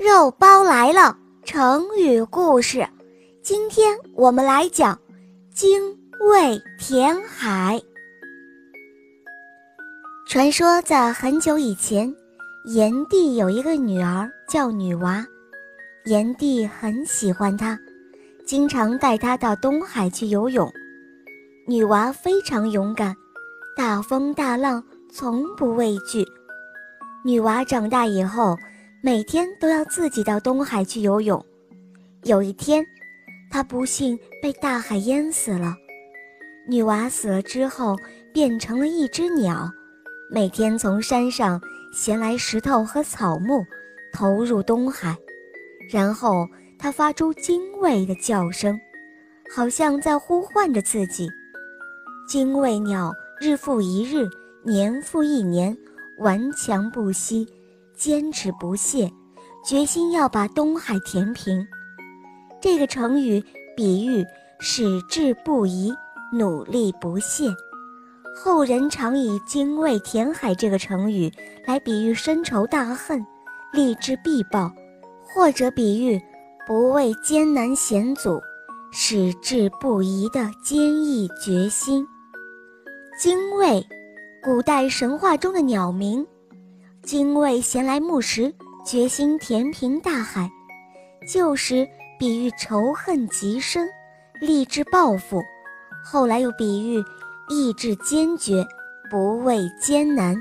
肉包来了，成语故事。今天我们来讲“精卫填海”。传说在很久以前，炎帝有一个女儿叫女娃，炎帝很喜欢她，经常带她到东海去游泳。女娃非常勇敢，大风大浪从不畏惧。女娃长大以后，每天都要自己到东海去游泳。有一天，他不幸被大海淹死了。女娃死了之后，变成了一只鸟，每天从山上衔来石头和草木，投入东海。然后，它发出精卫的叫声，好像在呼唤着自己。精卫鸟日复一日，年复一年。顽强不息，坚持不懈，决心要把东海填平。这个成语比喻矢志不移，努力不懈。后人常以“精卫填海”这个成语来比喻深仇大恨，立志必报，或者比喻不畏艰难险阻，矢志不移的坚毅决心。精卫。古代神话中的鸟鸣，精卫衔来木石，决心填平大海。旧时比喻仇恨极深，立志报复；后来又比喻意志坚决，不畏艰难。